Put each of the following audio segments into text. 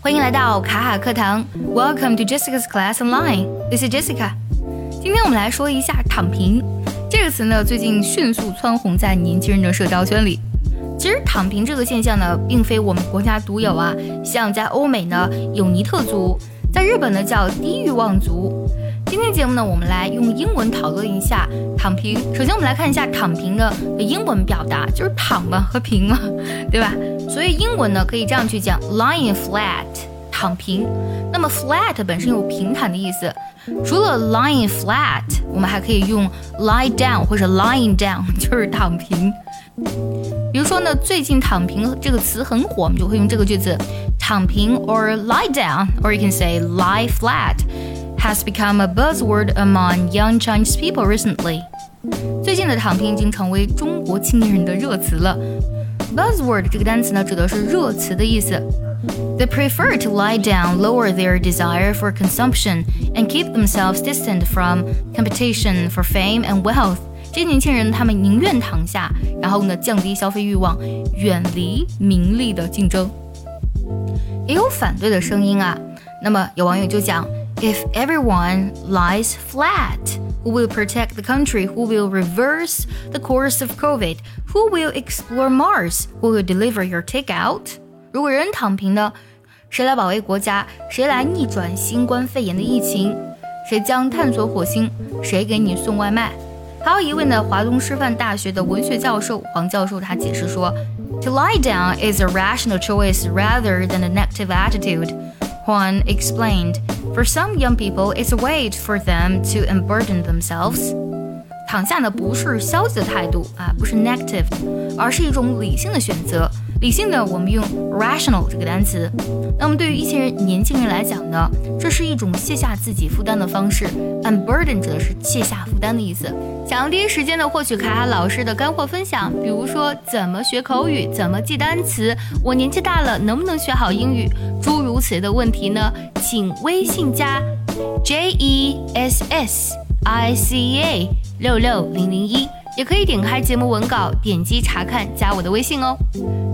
欢迎来到卡卡课堂，Welcome to Jessica's Class Online. This is Jessica. 今天我们来说一下“躺平”这个词呢，最近迅速蹿红在年轻人的社交圈里。其实“躺平”这个现象呢，并非我们国家独有啊，像在欧美呢有尼特族，在日本呢叫低欲望族。今天节目呢，我们来用英文讨论一下“躺平”。首先，我们来看一下“躺平”的英文表达，就是“躺”嘛和“平”嘛，对吧？所以英文呢可以这样去讲：lying flat，躺平。那么 flat 本身有平坦的意思，除了 lying flat，我们还可以用 lie down 或者 lying down，就是躺平。比如说呢，最近“躺平”这个词很火，我们就会用这个句子：躺平 or lie down，or you can say lie flat flat，has become a buzzword among young Chinese people recently。最近的躺平已经成为中国青年人的热词了。Buzzword 这个单词呢，指的是热词的意思。They prefer to lie down, lower their desire for consumption, and keep themselves distant from competition for fame and wealth。这些年轻人，他们宁愿躺下，然后呢，降低消费欲望，远离名利的竞争。也有反对的声音啊。那么有网友就讲 ，If everyone lies flat。who will protect the country, who will reverse the course of COVID, who will explore Mars, who will deliver your takeout。如果人躺平呢，谁来保卫国家？谁来逆转新冠肺炎的疫情？谁将探索火星？谁给你送外卖？还有一位呢，华东师范大学的文学教授黄教授，他解释说，To lie down is a rational choice rather than a negative attitude. Huan explained. For some young people, it's a way for them to unburden themselves. 躺下呢不是消极的态度啊，不是 negative，而是一种理性的选择。理性的，我们用 rational 这个单词。那么对于一些人年轻人来讲呢，这是一种卸下自己负担的方式。unburden 指的是卸下负担的意思。想要第一时间的获取卡卡老师的干货分享，比如说怎么学口语，怎么记单词，我年纪大了能不能学好英语，如此的问题呢？请微信加 J E S S I C A 六六零零一。也可以点开节目文稿，点击查看，加我的微信哦。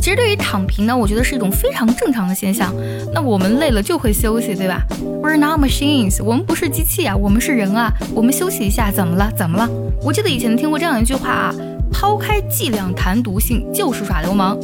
其实对于躺平呢，我觉得是一种非常正常的现象。那我们累了就会休息，对吧？We're not machines，我们不是机器啊，我们是人啊。我们休息一下，怎么了？怎么了？我记得以前听过这样一句话啊：抛开剂量谈毒性，就是耍流氓。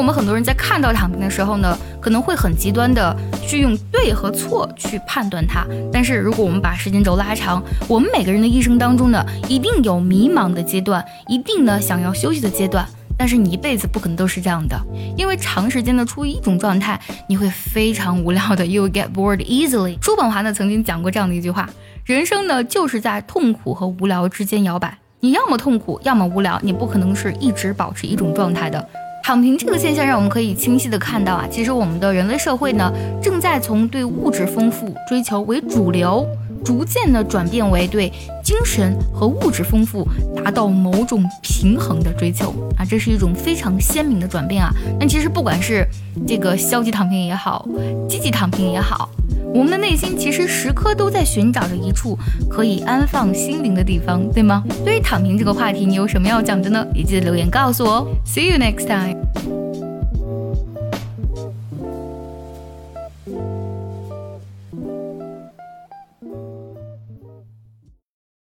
我们很多人在看到躺平的时候呢，可能会很极端的去用对和错去判断它。但是如果我们把时间轴拉长，我们每个人的一生当中呢，一定有迷茫的阶段，一定呢想要休息的阶段。但是你一辈子不可能都是这样的，因为长时间的处于一种状态，你会非常无聊的。You get bored easily。叔本华呢曾经讲过这样的一句话：人生呢就是在痛苦和无聊之间摇摆。你要么痛苦，要么无聊，你不可能是一直保持一种状态的。躺平这个现象，让我们可以清晰的看到啊，其实我们的人类社会呢，正在从对物质丰富追求为主流，逐渐的转变为对精神和物质丰富达到某种平衡的追求啊，这是一种非常鲜明的转变啊。那其实不管是这个消极躺平也好，积极躺平也好。我们的内心其实时刻都在寻找着一处可以安放心灵的地方对吗？对于躺平这个话题你有什么要讲的呢？也记得留言告诉我哦。See you next time